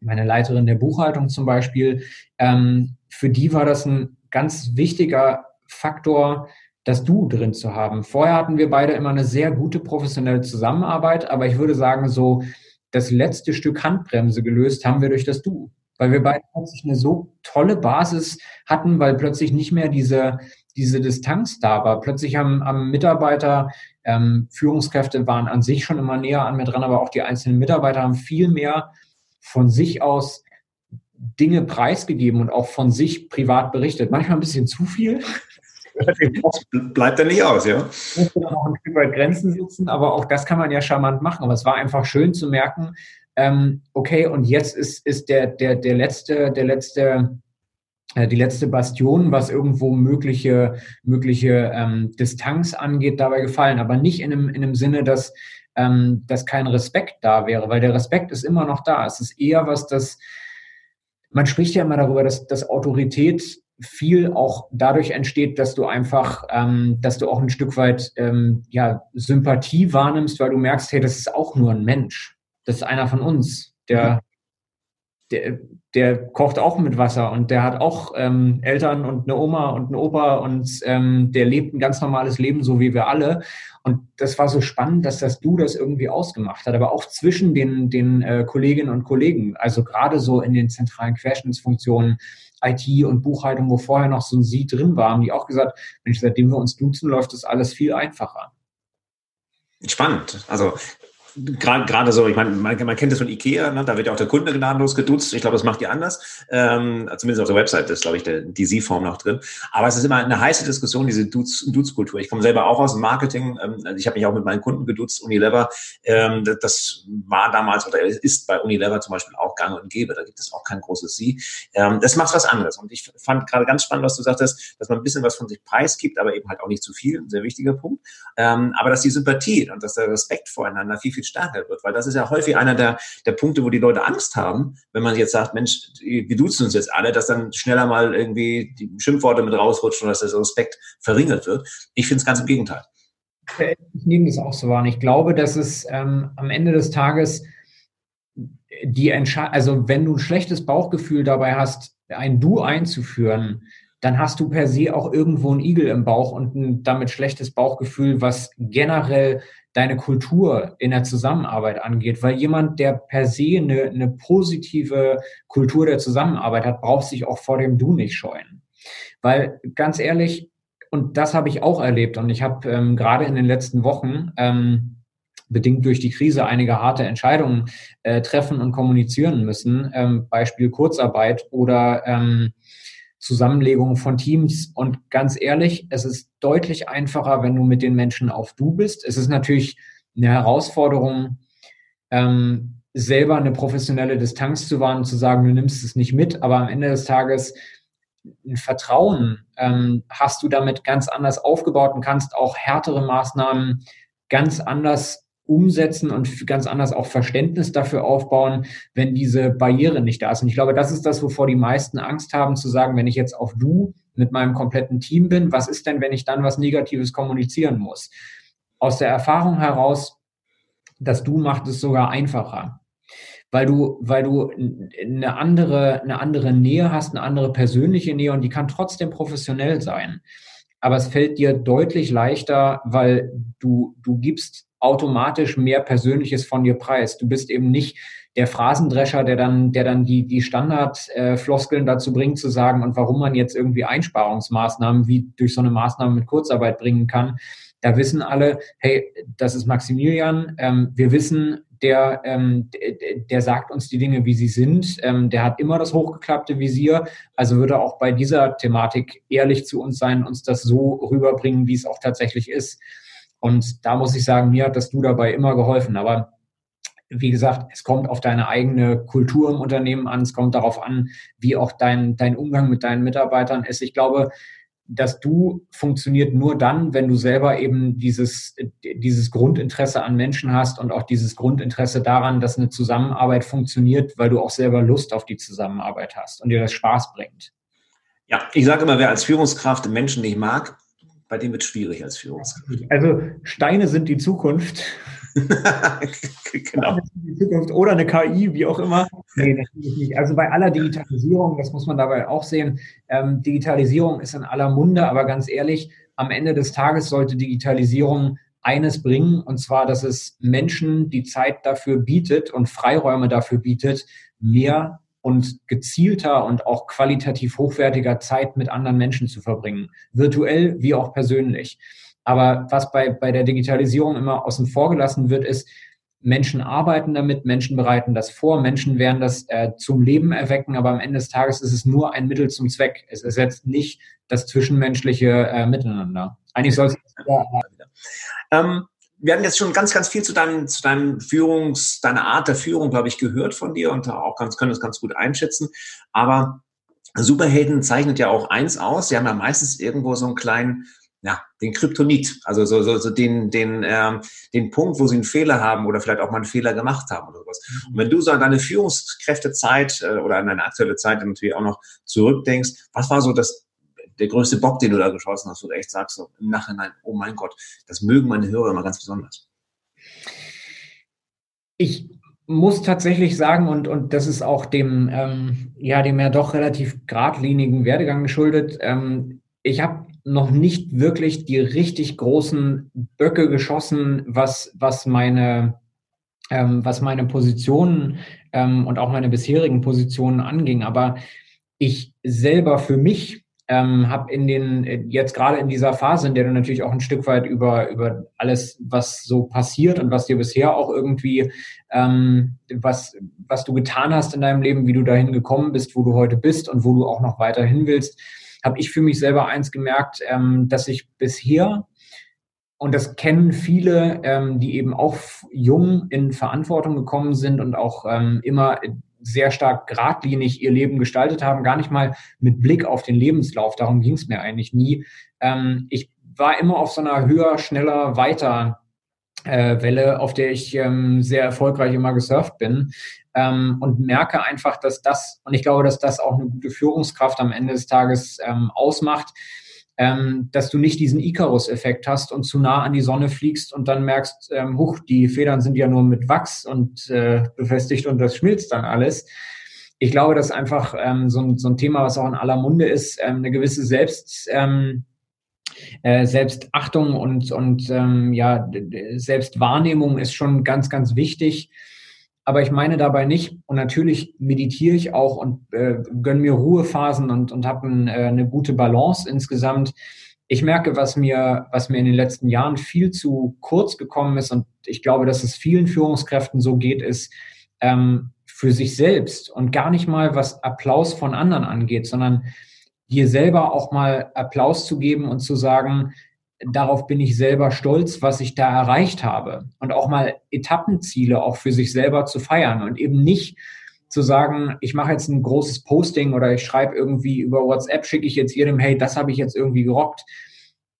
meine Leiterin der Buchhaltung zum Beispiel. Ähm, für die war das ein ganz wichtiger Faktor, das Du drin zu haben. Vorher hatten wir beide immer eine sehr gute professionelle Zusammenarbeit, aber ich würde sagen, so das letzte Stück Handbremse gelöst haben wir durch das Du weil wir beide plötzlich eine so tolle Basis hatten, weil plötzlich nicht mehr diese, diese Distanz da war. Plötzlich haben, haben Mitarbeiter, ähm, Führungskräfte waren an sich schon immer näher an mir dran, aber auch die einzelnen Mitarbeiter haben viel mehr von sich aus Dinge preisgegeben und auch von sich privat berichtet. Manchmal ein bisschen zu viel. Bleibt da nicht aus, ja. Dann auch ein Stück weit Grenzen sitzen, aber auch das kann man ja charmant machen. Aber es war einfach schön zu merken, ähm, okay, und jetzt ist, ist der, der, der letzte, der letzte, äh, die letzte Bastion, was irgendwo mögliche, mögliche ähm, Distanz angeht, dabei gefallen, aber nicht in einem, in einem Sinne, dass, ähm, dass kein Respekt da wäre, weil der Respekt ist immer noch da. Es ist eher was, das, man spricht ja immer darüber, dass, dass Autorität viel auch dadurch entsteht, dass du einfach, ähm, dass du auch ein Stück weit ähm, ja, Sympathie wahrnimmst, weil du merkst, hey, das ist auch nur ein Mensch das ist einer von uns, der, der, der kocht auch mit Wasser und der hat auch ähm, Eltern und eine Oma und einen Opa und ähm, der lebt ein ganz normales Leben, so wie wir alle. Und das war so spannend, dass das Du das irgendwie ausgemacht hat, aber auch zwischen den, den äh, Kolleginnen und Kollegen, also gerade so in den zentralen Querschnittsfunktionen, IT und Buchhaltung, wo vorher noch so ein Sie drin war, haben die auch gesagt, Mensch, seitdem wir uns duzen, läuft das alles viel einfacher. Spannend. Also Gerade so, ich meine, man, man, kennt das von Ikea, ne? da wird ja auch der Kunde gnadenlos geduzt. Ich glaube, das macht ihr anders. Ähm, zumindest auf der Website ist, glaube ich, der, die Sie-Form noch drin. Aber es ist immer eine heiße Diskussion, diese Duz-Kultur. Ich komme selber auch aus dem Marketing. Ähm, also ich habe mich auch mit meinen Kunden geduzt, Unilever. Ähm, das, das war damals oder ist bei Unilever zum Beispiel auch gang und gäbe. Da gibt es auch kein großes Sie. Ähm, das macht was anderes. Und ich fand gerade ganz spannend, was du sagtest, dass man ein bisschen was von sich preisgibt, aber eben halt auch nicht zu viel. Ein sehr wichtiger Punkt. Ähm, aber dass die Sympathie und dass der Respekt voreinander viel, viel viel stärker wird. Weil das ist ja häufig einer der, der Punkte, wo die Leute Angst haben, wenn man jetzt sagt, Mensch, wir duzen uns jetzt alle, dass dann schneller mal irgendwie die Schimpfworte mit rausrutschen oder dass der Respekt verringert wird. Ich finde es ganz im Gegenteil. Ich nehme das auch so wahr. Und ich glaube, dass es ähm, am Ende des Tages die Entscheidung, also wenn du ein schlechtes Bauchgefühl dabei hast, ein Du einzuführen, dann hast du per se auch irgendwo einen Igel im Bauch und ein damit schlechtes Bauchgefühl, was generell deine Kultur in der Zusammenarbeit angeht. Weil jemand, der per se eine, eine positive Kultur der Zusammenarbeit hat, braucht sich auch vor dem Du nicht scheuen. Weil ganz ehrlich, und das habe ich auch erlebt und ich habe ähm, gerade in den letzten Wochen ähm, bedingt durch die Krise einige harte Entscheidungen äh, treffen und kommunizieren müssen. Ähm, Beispiel Kurzarbeit oder ähm, Zusammenlegung von Teams. Und ganz ehrlich, es ist deutlich einfacher, wenn du mit den Menschen auf Du bist. Es ist natürlich eine Herausforderung, ähm, selber eine professionelle Distanz zu wahren, zu sagen, du nimmst es nicht mit, aber am Ende des Tages ein Vertrauen ähm, hast du damit ganz anders aufgebaut und kannst auch härtere Maßnahmen ganz anders umsetzen und ganz anders auch Verständnis dafür aufbauen, wenn diese Barriere nicht da ist. Und ich glaube, das ist das, wovor die meisten Angst haben, zu sagen, wenn ich jetzt auf du mit meinem kompletten Team bin, was ist denn, wenn ich dann was Negatives kommunizieren muss? Aus der Erfahrung heraus, das du macht es sogar einfacher. Weil du, weil du eine andere, eine andere Nähe hast, eine andere persönliche Nähe und die kann trotzdem professionell sein. Aber es fällt dir deutlich leichter, weil du, du gibst automatisch mehr Persönliches von dir preis. Du bist eben nicht der Phrasendrescher, der dann, der dann die, die Standardfloskeln äh, dazu bringt, zu sagen, und warum man jetzt irgendwie Einsparungsmaßnahmen wie durch so eine Maßnahme mit Kurzarbeit bringen kann. Da wissen alle, hey, das ist Maximilian. Ähm, wir wissen, der, ähm, der sagt uns die Dinge, wie sie sind. Ähm, der hat immer das hochgeklappte Visier. Also würde auch bei dieser Thematik ehrlich zu uns sein, uns das so rüberbringen, wie es auch tatsächlich ist. Und da muss ich sagen, mir hat das Du dabei immer geholfen. Aber wie gesagt, es kommt auf deine eigene Kultur im Unternehmen an. Es kommt darauf an, wie auch dein, dein Umgang mit deinen Mitarbeitern ist. Ich glaube, dass du funktioniert nur dann, wenn du selber eben dieses, dieses Grundinteresse an Menschen hast und auch dieses Grundinteresse daran, dass eine Zusammenarbeit funktioniert, weil du auch selber Lust auf die Zusammenarbeit hast und dir das Spaß bringt. Ja, ich sage immer, wer als Führungskraft Menschen nicht mag, bei dem wird es schwierig als Führungskraft. Also Steine sind die Zukunft. [LAUGHS] genau. Oder eine KI, wie auch immer. Nee, natürlich nicht. Also bei aller Digitalisierung, das muss man dabei auch sehen, ähm, Digitalisierung ist in aller Munde, aber ganz ehrlich, am Ende des Tages sollte Digitalisierung eines bringen, und zwar, dass es Menschen die Zeit dafür bietet und Freiräume dafür bietet, mehr und gezielter und auch qualitativ hochwertiger Zeit mit anderen Menschen zu verbringen, virtuell wie auch persönlich. Aber was bei, bei der Digitalisierung immer außen vor gelassen wird, ist, Menschen arbeiten damit, Menschen bereiten das vor, Menschen werden das äh, zum Leben erwecken, aber am Ende des Tages ist es nur ein Mittel zum Zweck. Es ersetzt nicht das zwischenmenschliche äh, Miteinander. Eigentlich soll es. Ja, ähm, wir haben jetzt schon ganz, ganz viel zu deinem, zu deinem Führungs, deiner Art der Führung, glaube ich, gehört von dir und auch ganz, können das ganz gut einschätzen. Aber Superhelden zeichnet ja auch eins aus. Sie haben ja meistens irgendwo so einen kleinen, ja, den Kryptonit, also so, so, so den, den, ähm, den Punkt, wo sie einen Fehler haben oder vielleicht auch mal einen Fehler gemacht haben oder sowas. Mhm. Und wenn du so an deine Führungskräftezeit äh, oder an deine aktuelle Zeit natürlich auch noch zurückdenkst, was war so das der größte Bock, den du da geschossen hast, wo du echt sagst so im Nachhinein, oh mein Gott, das mögen meine Hörer immer ganz besonders? Ich muss tatsächlich sagen, und, und das ist auch dem, ähm, ja, dem ja doch relativ geradlinigen Werdegang geschuldet, ähm, ich habe noch nicht wirklich die richtig großen Böcke geschossen, was, was meine ähm, was meine Positionen ähm, und auch meine bisherigen Positionen anging. Aber ich selber für mich ähm, habe in den, jetzt gerade in dieser Phase, in der du natürlich auch ein Stück weit über, über alles, was so passiert und was dir bisher auch irgendwie, ähm, was, was du getan hast in deinem Leben, wie du dahin gekommen bist, wo du heute bist und wo du auch noch weiterhin willst, habe ich für mich selber eins gemerkt, ähm, dass ich bisher und das kennen viele, ähm, die eben auch jung in Verantwortung gekommen sind und auch ähm, immer sehr stark geradlinig ihr Leben gestaltet haben, gar nicht mal mit Blick auf den Lebenslauf. Darum ging es mir eigentlich nie. Ähm, ich war immer auf so einer höher, schneller, weiter äh, Welle, auf der ich ähm, sehr erfolgreich immer gesurft bin ähm, und merke einfach, dass das, und ich glaube, dass das auch eine gute Führungskraft am Ende des Tages ähm, ausmacht, ähm, dass du nicht diesen Icarus-Effekt hast und zu nah an die Sonne fliegst und dann merkst, ähm, huch, die Federn sind ja nur mit Wachs und äh, befestigt und das schmilzt dann alles. Ich glaube, dass einfach ähm, so, ein, so ein Thema, was auch in aller Munde ist, ähm, eine gewisse Selbst, ähm, äh, Selbstachtung und, und ähm, ja, Selbstwahrnehmung ist schon ganz, ganz wichtig. Aber ich meine dabei nicht, und natürlich meditiere ich auch und äh, gönne mir Ruhephasen und, und habe ein, äh, eine gute Balance insgesamt. Ich merke, was mir, was mir in den letzten Jahren viel zu kurz gekommen ist, und ich glaube, dass es vielen Führungskräften so geht, ist ähm, für sich selbst und gar nicht mal, was Applaus von anderen angeht, sondern dir selber auch mal Applaus zu geben und zu sagen, darauf bin ich selber stolz, was ich da erreicht habe. Und auch mal Etappenziele auch für sich selber zu feiern und eben nicht zu sagen, ich mache jetzt ein großes Posting oder ich schreibe irgendwie über WhatsApp, schicke ich jetzt jedem, hey, das habe ich jetzt irgendwie gerockt.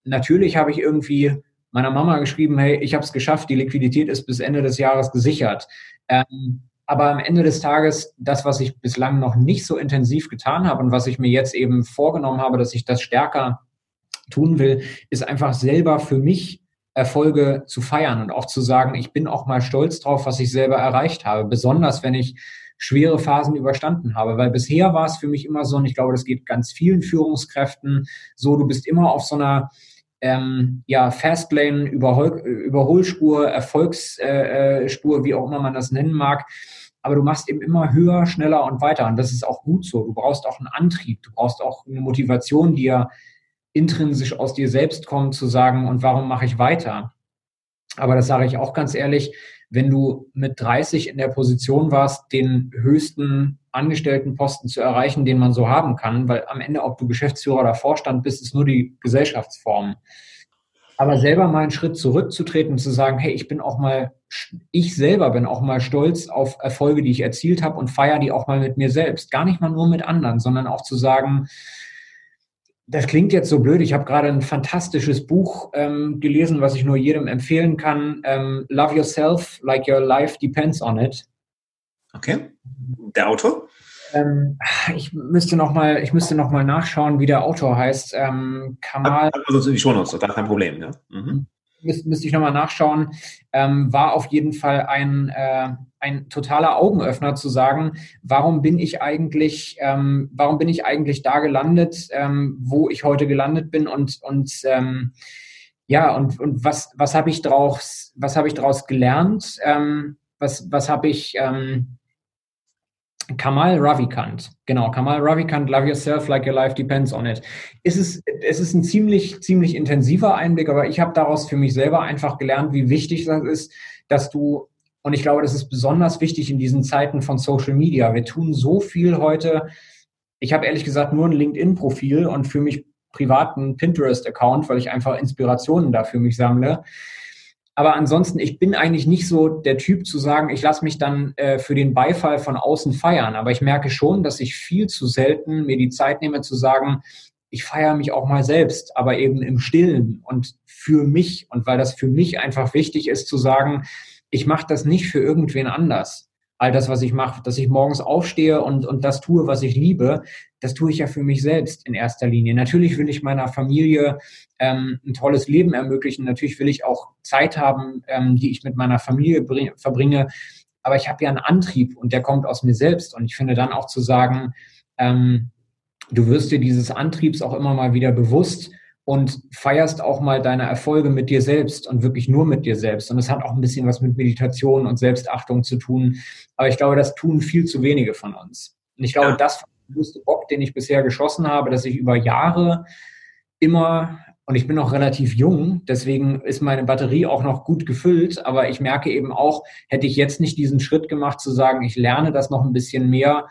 Natürlich habe ich irgendwie meiner Mama geschrieben, hey, ich habe es geschafft, die Liquidität ist bis Ende des Jahres gesichert. Ähm, aber am Ende des Tages, das, was ich bislang noch nicht so intensiv getan habe und was ich mir jetzt eben vorgenommen habe, dass ich das stärker tun will, ist einfach selber für mich Erfolge zu feiern und auch zu sagen, ich bin auch mal stolz drauf, was ich selber erreicht habe, besonders wenn ich schwere Phasen überstanden habe, weil bisher war es für mich immer so, und ich glaube, das geht ganz vielen Führungskräften so, du bist immer auf so einer ähm, ja, Fastlane, Überhol Überholspur, Erfolgsspur, wie auch immer man das nennen mag. Aber du machst eben immer höher, schneller und weiter. Und das ist auch gut so. Du brauchst auch einen Antrieb, du brauchst auch eine Motivation, die ja intrinsisch aus dir selbst kommen, zu sagen, und warum mache ich weiter? Aber das sage ich auch ganz ehrlich, wenn du mit 30 in der Position warst, den höchsten Angestelltenposten zu erreichen, den man so haben kann, weil am Ende, ob du Geschäftsführer oder Vorstand bist, ist nur die Gesellschaftsform. Aber selber mal einen Schritt zurückzutreten und zu sagen, hey, ich bin auch mal, ich selber bin auch mal stolz auf Erfolge, die ich erzielt habe und feiere die auch mal mit mir selbst. Gar nicht mal nur mit anderen, sondern auch zu sagen, das klingt jetzt so blöd. Ich habe gerade ein fantastisches Buch ähm, gelesen, was ich nur jedem empfehlen kann. Ähm, Love Yourself, Like Your Life Depends on It. Okay. Der Autor? Ähm, ich müsste noch mal, ich müsste noch mal nachschauen, wie der Autor heißt. Ähm, Kamal. Also die Shownotes, gar kein Problem. Ja. Mhm. Müsste, müsste ich noch mal nachschauen. Ähm, war auf jeden Fall ein äh, ein totaler Augenöffner zu sagen, warum bin ich eigentlich, ähm, warum bin ich eigentlich da gelandet, ähm, wo ich heute gelandet bin und, und ähm, ja, und, und was, was habe ich daraus, was habe ich daraus gelernt? Ähm, was, was habe ich, ähm, Kamal Ravikant, genau, Kamal Ravikant, Love Yourself Like Your Life Depends on It. Es ist, es ist ein ziemlich, ziemlich intensiver Einblick, aber ich habe daraus für mich selber einfach gelernt, wie wichtig das ist, dass du und ich glaube, das ist besonders wichtig in diesen Zeiten von Social Media. Wir tun so viel heute. Ich habe ehrlich gesagt nur ein LinkedIn-Profil und für mich privaten Pinterest-Account, weil ich einfach Inspirationen da für mich sammle. Aber ansonsten, ich bin eigentlich nicht so der Typ zu sagen, ich lasse mich dann äh, für den Beifall von außen feiern. Aber ich merke schon, dass ich viel zu selten mir die Zeit nehme zu sagen, ich feiere mich auch mal selbst, aber eben im Stillen und für mich. Und weil das für mich einfach wichtig ist zu sagen, ich mache das nicht für irgendwen anders. All das, was ich mache, dass ich morgens aufstehe und, und das tue, was ich liebe, das tue ich ja für mich selbst in erster Linie. Natürlich will ich meiner Familie ähm, ein tolles Leben ermöglichen. Natürlich will ich auch Zeit haben, ähm, die ich mit meiner Familie verbringe. Aber ich habe ja einen Antrieb und der kommt aus mir selbst. Und ich finde dann auch zu sagen, ähm, du wirst dir dieses Antriebs auch immer mal wieder bewusst und feierst auch mal deine Erfolge mit dir selbst und wirklich nur mit dir selbst. Und das hat auch ein bisschen was mit Meditation und Selbstachtung zu tun. Aber ich glaube, das tun viel zu wenige von uns. Und ich glaube, ja. das größte Bock, den ich bisher geschossen habe, dass ich über Jahre immer und ich bin noch relativ jung, deswegen ist meine Batterie auch noch gut gefüllt. Aber ich merke eben auch, hätte ich jetzt nicht diesen Schritt gemacht, zu sagen, ich lerne das noch ein bisschen mehr,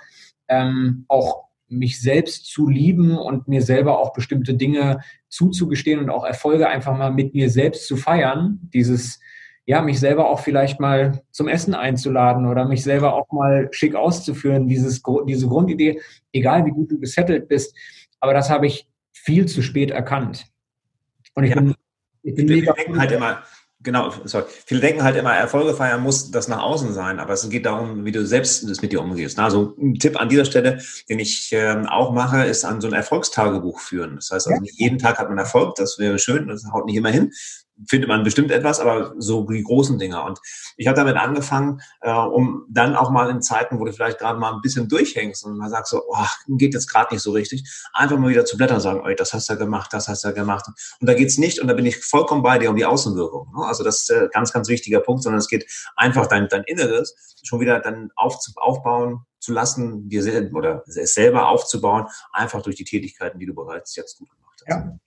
ähm, auch mich selbst zu lieben und mir selber auch bestimmte Dinge zuzugestehen und auch Erfolge einfach mal mit mir selbst zu feiern. Dieses, ja, mich selber auch vielleicht mal zum Essen einzuladen oder mich selber auch mal schick auszuführen, dieses, diese Grundidee, egal wie gut du gesettelt bist. Aber das habe ich viel zu spät erkannt. Und ich ja. bin, ich bin mega halt immer, genau, sorry. Viele denken halt immer, Erfolge feiern muss das nach außen sein, aber es geht darum, wie du selbst das mit dir umgehst. Also ein Tipp an dieser Stelle, den ich ähm, auch mache, ist an so ein Erfolgstagebuch führen. Das heißt also, nicht jeden Tag hat man Erfolg, das wäre schön, das haut nicht immer hin findet man bestimmt etwas, aber so die großen Dinger. Und ich habe damit angefangen, äh, um dann auch mal in Zeiten, wo du vielleicht gerade mal ein bisschen durchhängst und man sagt so, oh, geht jetzt gerade nicht so richtig, einfach mal wieder zu blättern und sagen, ey, das hast du ja gemacht, das hast du ja gemacht. Und da geht's nicht, und da bin ich vollkommen bei dir, um die Außenwirkung. Ne? Also das ist ein ganz, ganz wichtiger Punkt, sondern es geht einfach dein, dein Inneres schon wieder dann auf, aufbauen zu lassen, dir selber oder es selber aufzubauen, einfach durch die Tätigkeiten, die du bereits jetzt gut gemacht hast. Ja.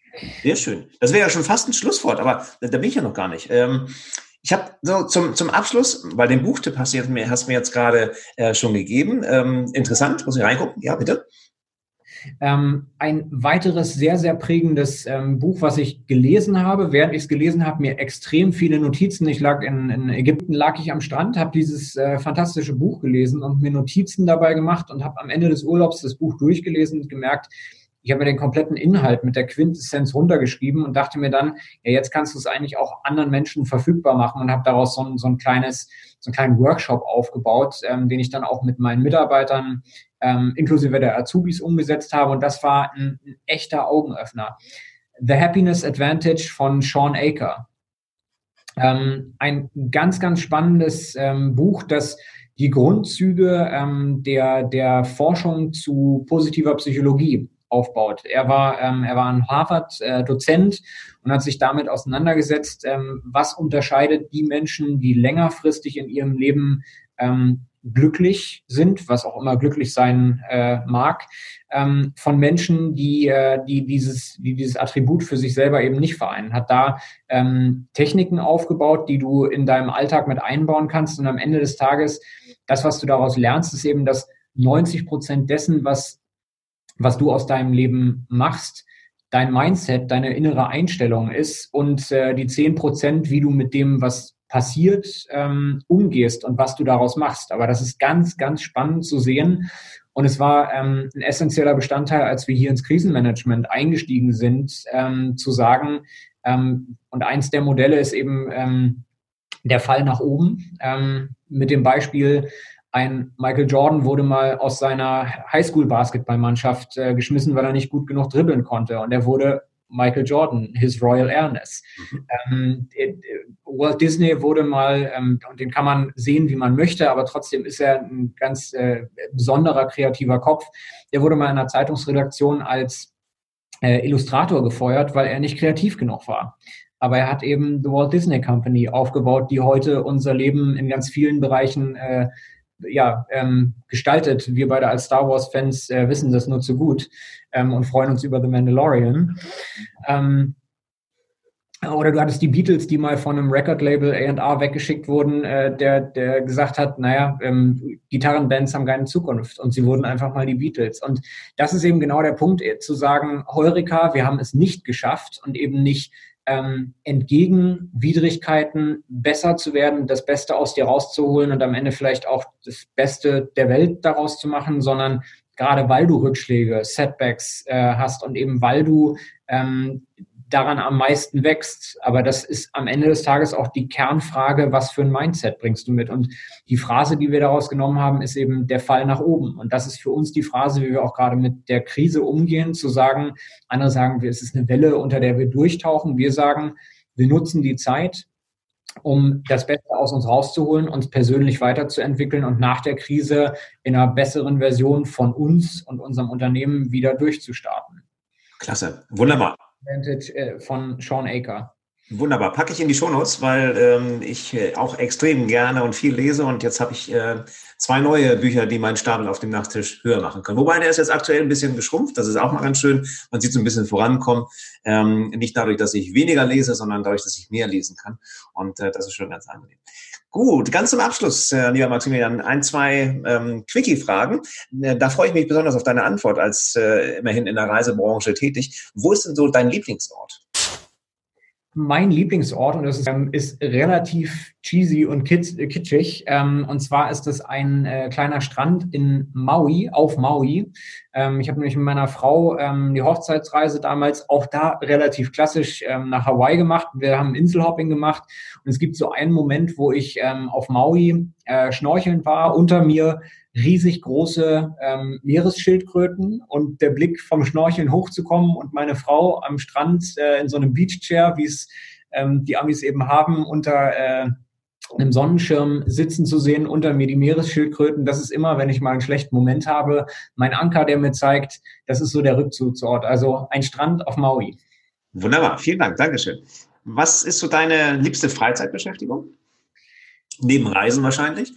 Sehr schön. Das wäre ja schon fast ein Schlusswort, aber da, bin ich ja noch gar nicht. Ähm, ich habe so zum, zum Abschluss, weil den Buchtipp hast du jetzt, hast mir jetzt gerade äh, schon gegeben. Ähm, interessant, muss ich reingucken? Ja, bitte. Ähm, ein weiteres sehr, sehr prägendes ähm, Buch, was ich gelesen habe, während ich es gelesen habe, mir extrem viele Notizen. Ich lag in, in Ägypten, lag ich am Strand, habe dieses äh, fantastische Buch gelesen und mir Notizen dabei gemacht und habe am Ende des Urlaubs das Buch durchgelesen und gemerkt, ich habe mir den kompletten Inhalt mit der Quintessenz runtergeschrieben und dachte mir dann, ja, jetzt kannst du es eigentlich auch anderen Menschen verfügbar machen und habe daraus so ein, so ein kleines, so einen kleinen Workshop aufgebaut, ähm, den ich dann auch mit meinen Mitarbeitern ähm, inklusive der Azubis umgesetzt habe. Und das war ein, ein echter Augenöffner. The Happiness Advantage von Sean Aker. Ähm, ein ganz, ganz spannendes ähm, Buch, das die Grundzüge ähm, der, der Forschung zu positiver Psychologie aufbaut. Er war, ähm, er war ein Harvard-Dozent äh, und hat sich damit auseinandergesetzt, ähm, was unterscheidet die Menschen, die längerfristig in ihrem Leben ähm, glücklich sind, was auch immer glücklich sein äh, mag, ähm, von Menschen, die, äh, die, dieses, die dieses Attribut für sich selber eben nicht vereinen. Hat da ähm, Techniken aufgebaut, die du in deinem Alltag mit einbauen kannst und am Ende des Tages, das, was du daraus lernst, ist eben, dass 90 Prozent dessen, was was du aus deinem Leben machst, dein Mindset, deine innere Einstellung ist und äh, die zehn Prozent, wie du mit dem, was passiert, ähm, umgehst und was du daraus machst. Aber das ist ganz, ganz spannend zu sehen. Und es war ähm, ein essentieller Bestandteil, als wir hier ins Krisenmanagement eingestiegen sind, ähm, zu sagen, ähm, und eins der Modelle ist eben ähm, der Fall nach oben, ähm, mit dem Beispiel, ein Michael Jordan wurde mal aus seiner Highschool-Basketballmannschaft äh, geschmissen, weil er nicht gut genug dribbeln konnte. Und er wurde Michael Jordan, his Royal Airness. Mhm. Ähm, äh, Walt Disney wurde mal, ähm, und den kann man sehen, wie man möchte, aber trotzdem ist er ein ganz äh, besonderer kreativer Kopf. Der wurde mal in einer Zeitungsredaktion als äh, Illustrator gefeuert, weil er nicht kreativ genug war. Aber er hat eben The Walt Disney Company aufgebaut, die heute unser Leben in ganz vielen Bereichen äh, ja, ähm, gestaltet. Wir beide als Star Wars-Fans äh, wissen das nur zu gut ähm, und freuen uns über The Mandalorian. Ähm, oder du hattest die Beatles, die mal von einem Record-Label A&R weggeschickt wurden, äh, der, der gesagt hat, naja, ähm, Gitarrenbands haben keine Zukunft und sie wurden einfach mal die Beatles. Und das ist eben genau der Punkt, äh, zu sagen, Heureka, wir haben es nicht geschafft und eben nicht ähm, entgegen Widrigkeiten besser zu werden, das Beste aus dir rauszuholen und am Ende vielleicht auch das Beste der Welt daraus zu machen, sondern gerade weil du Rückschläge, Setbacks äh, hast und eben weil du ähm, daran am meisten wächst. Aber das ist am Ende des Tages auch die Kernfrage, was für ein Mindset bringst du mit? Und die Phrase, die wir daraus genommen haben, ist eben der Fall nach oben. Und das ist für uns die Phrase, wie wir auch gerade mit der Krise umgehen, zu sagen, andere sagen, es ist eine Welle, unter der wir durchtauchen. Wir sagen, wir nutzen die Zeit, um das Beste aus uns rauszuholen, uns persönlich weiterzuentwickeln und nach der Krise in einer besseren Version von uns und unserem Unternehmen wieder durchzustarten. Klasse, wunderbar. Advantage äh, von Sean Aker. Wunderbar, packe ich in die Shownotes, weil ähm, ich äh, auch extrem gerne und viel lese und jetzt habe ich äh, zwei neue Bücher, die meinen Stapel auf dem Nachttisch höher machen können. Wobei der ist jetzt aktuell ein bisschen geschrumpft, das ist auch mal ganz schön. Man sieht so ein bisschen vorankommen, ähm, nicht dadurch, dass ich weniger lese, sondern dadurch, dass ich mehr lesen kann und äh, das ist schon ganz angenehm. Gut, ganz zum Abschluss, äh, lieber Maximilian, ein, zwei ähm, Quickie-Fragen. Äh, da freue ich mich besonders auf deine Antwort als äh, immerhin in der Reisebranche tätig. Wo ist denn so dein Lieblingsort? Mein Lieblingsort und das ist, ähm, ist relativ cheesy und kitsch, äh, kitschig. Ähm, und zwar ist es ein äh, kleiner Strand in Maui, auf Maui. Ähm, ich habe nämlich mit meiner Frau ähm, die Hochzeitsreise damals auch da relativ klassisch ähm, nach Hawaii gemacht. Wir haben Inselhopping gemacht und es gibt so einen Moment, wo ich ähm, auf Maui äh, schnorcheln war. Unter mir riesig große ähm, Meeresschildkröten und der Blick vom Schnorcheln hochzukommen und meine Frau am Strand äh, in so einem Beachchair, wie es ähm, die Amis eben haben, unter äh, einem Sonnenschirm sitzen zu sehen, unter mir die Meeresschildkröten. Das ist immer, wenn ich mal einen schlechten Moment habe, mein Anker, der mir zeigt, das ist so der Rückzugsort. Also ein Strand auf Maui. Wunderbar, vielen Dank, Dankeschön. Was ist so deine liebste Freizeitbeschäftigung? Neben Reisen wahrscheinlich?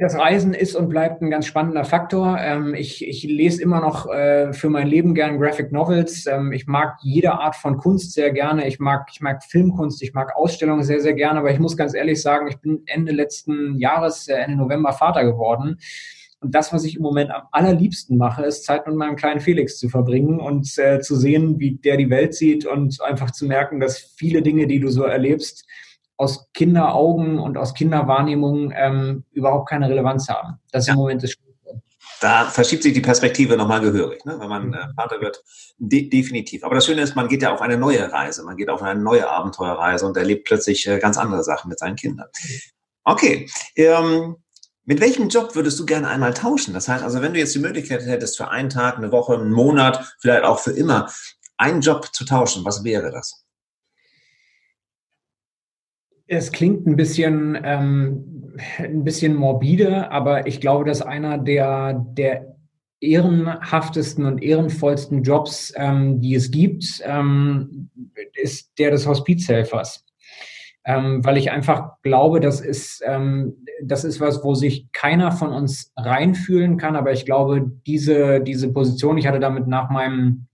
Das Reisen ist und bleibt ein ganz spannender Faktor. Ähm, ich, ich lese immer noch äh, für mein Leben gern Graphic Novels. Ähm, ich mag jede Art von Kunst sehr gerne. Ich mag, ich mag Filmkunst, ich mag Ausstellungen sehr, sehr gerne. Aber ich muss ganz ehrlich sagen, ich bin Ende letzten Jahres, äh, Ende November Vater geworden. Und das, was ich im Moment am allerliebsten mache, ist Zeit mit meinem kleinen Felix zu verbringen und äh, zu sehen, wie der die Welt sieht und einfach zu merken, dass viele Dinge, die du so erlebst, aus Kinderaugen und aus Kinderwahrnehmung ähm, überhaupt keine Relevanz haben. Das ist ja. im Moment das Schlimmste. Da verschiebt sich die Perspektive nochmal gehörig, ne? wenn man äh, Vater wird. De definitiv. Aber das Schöne ist, man geht ja auf eine neue Reise. Man geht auf eine neue Abenteuerreise und erlebt plötzlich äh, ganz andere Sachen mit seinen Kindern. Okay. Ähm, mit welchem Job würdest du gerne einmal tauschen? Das heißt also, wenn du jetzt die Möglichkeit hättest, für einen Tag, eine Woche, einen Monat, vielleicht auch für immer, einen Job zu tauschen, was wäre das? Es klingt ein bisschen, ähm, ein bisschen morbide, aber ich glaube, dass einer der, der ehrenhaftesten und ehrenvollsten Jobs, ähm, die es gibt, ähm, ist der des Hospizhelfers. Ähm, weil ich einfach glaube, das ist, ähm, das ist was, wo sich keiner von uns reinfühlen kann. Aber ich glaube, diese, diese Position, ich hatte damit nach meinem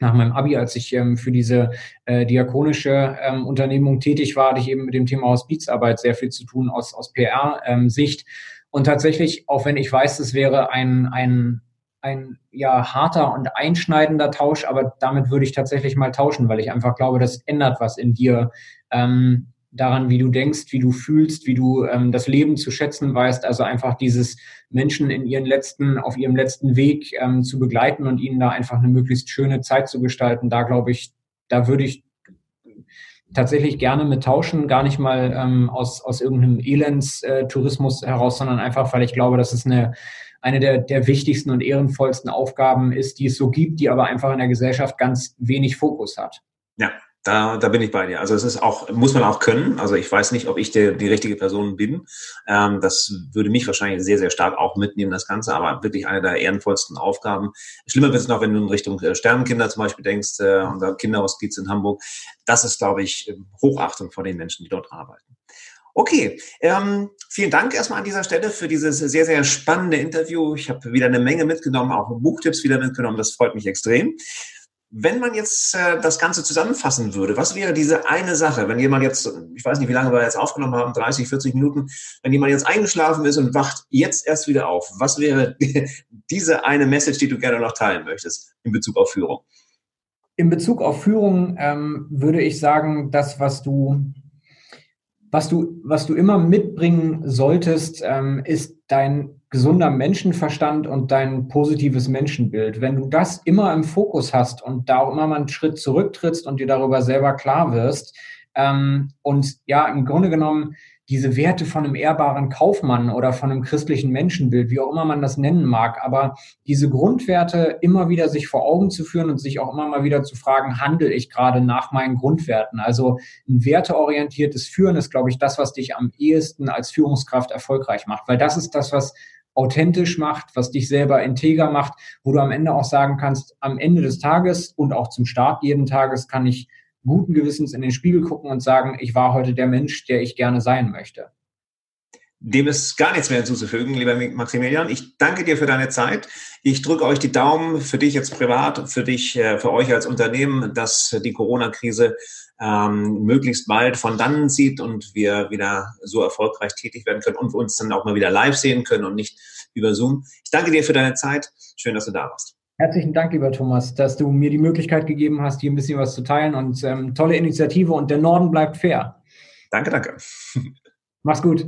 nach meinem Abi, als ich ähm, für diese äh, diakonische ähm, Unternehmung tätig war, hatte ich eben mit dem Thema Hospizarbeit sehr viel zu tun aus, aus PR-Sicht. Ähm, und tatsächlich, auch wenn ich weiß, es wäre ein, ein, ein ja, harter und einschneidender Tausch, aber damit würde ich tatsächlich mal tauschen, weil ich einfach glaube, das ändert was in dir. Ähm, daran, wie du denkst, wie du fühlst, wie du ähm, das Leben zu schätzen weißt. Also einfach dieses Menschen in ihren letzten, auf ihrem letzten Weg ähm, zu begleiten und ihnen da einfach eine möglichst schöne Zeit zu gestalten. Da glaube ich, da würde ich tatsächlich gerne mit tauschen, gar nicht mal ähm, aus, aus irgendeinem Elends-Tourismus äh, heraus, sondern einfach, weil ich glaube, dass es eine, eine der, der wichtigsten und ehrenvollsten Aufgaben ist, die es so gibt, die aber einfach in der Gesellschaft ganz wenig Fokus hat. Ja, da, da bin ich bei dir. Also es ist auch, muss man auch können. Also ich weiß nicht, ob ich der, die richtige Person bin. Ähm, das würde mich wahrscheinlich sehr, sehr stark auch mitnehmen, das Ganze, aber wirklich eine der ehrenvollsten Aufgaben. Schlimmer wird es noch, wenn du in Richtung äh, Sternenkinder zum Beispiel denkst, äh, unser Kinderhospiz in Hamburg. Das ist, glaube ich, Hochachtung vor den Menschen, die dort arbeiten. Okay, ähm, vielen Dank erstmal an dieser Stelle für dieses sehr, sehr spannende Interview. Ich habe wieder eine Menge mitgenommen, auch Buchtipps wieder mitgenommen. Das freut mich extrem. Wenn man jetzt äh, das Ganze zusammenfassen würde, was wäre diese eine Sache, wenn jemand jetzt, ich weiß nicht, wie lange wir jetzt aufgenommen haben, 30, 40 Minuten, wenn jemand jetzt eingeschlafen ist und wacht jetzt erst wieder auf, was wäre [LAUGHS] diese eine Message, die du gerne noch teilen möchtest in Bezug auf Führung? In Bezug auf Führung ähm, würde ich sagen, das, was du was du, was du immer mitbringen solltest, ähm, ist dein gesunder Menschenverstand und dein positives Menschenbild. Wenn du das immer im Fokus hast und da auch immer mal einen Schritt zurücktrittst und dir darüber selber klar wirst ähm, und ja, im Grunde genommen diese Werte von einem ehrbaren Kaufmann oder von einem christlichen Menschenbild, wie auch immer man das nennen mag, aber diese Grundwerte immer wieder sich vor Augen zu führen und sich auch immer mal wieder zu fragen, handle ich gerade nach meinen Grundwerten? Also ein werteorientiertes Führen ist, glaube ich, das, was dich am ehesten als Führungskraft erfolgreich macht, weil das ist das, was authentisch macht, was dich selber integer macht, wo du am Ende auch sagen kannst, am Ende des Tages und auch zum Start jeden Tages kann ich guten Gewissens in den Spiegel gucken und sagen, ich war heute der Mensch, der ich gerne sein möchte. Dem ist gar nichts mehr hinzuzufügen, lieber Maximilian. Ich danke dir für deine Zeit. Ich drücke euch die Daumen für dich jetzt privat, für dich, äh, für euch als Unternehmen, dass die Corona-Krise ähm, möglichst bald von dannen zieht und wir wieder so erfolgreich tätig werden können und uns dann auch mal wieder live sehen können und nicht über Zoom. Ich danke dir für deine Zeit. Schön, dass du da warst. Herzlichen Dank, lieber Thomas, dass du mir die Möglichkeit gegeben hast, hier ein bisschen was zu teilen und ähm, tolle Initiative und der Norden bleibt fair. Danke, danke. [LAUGHS] Mach's gut.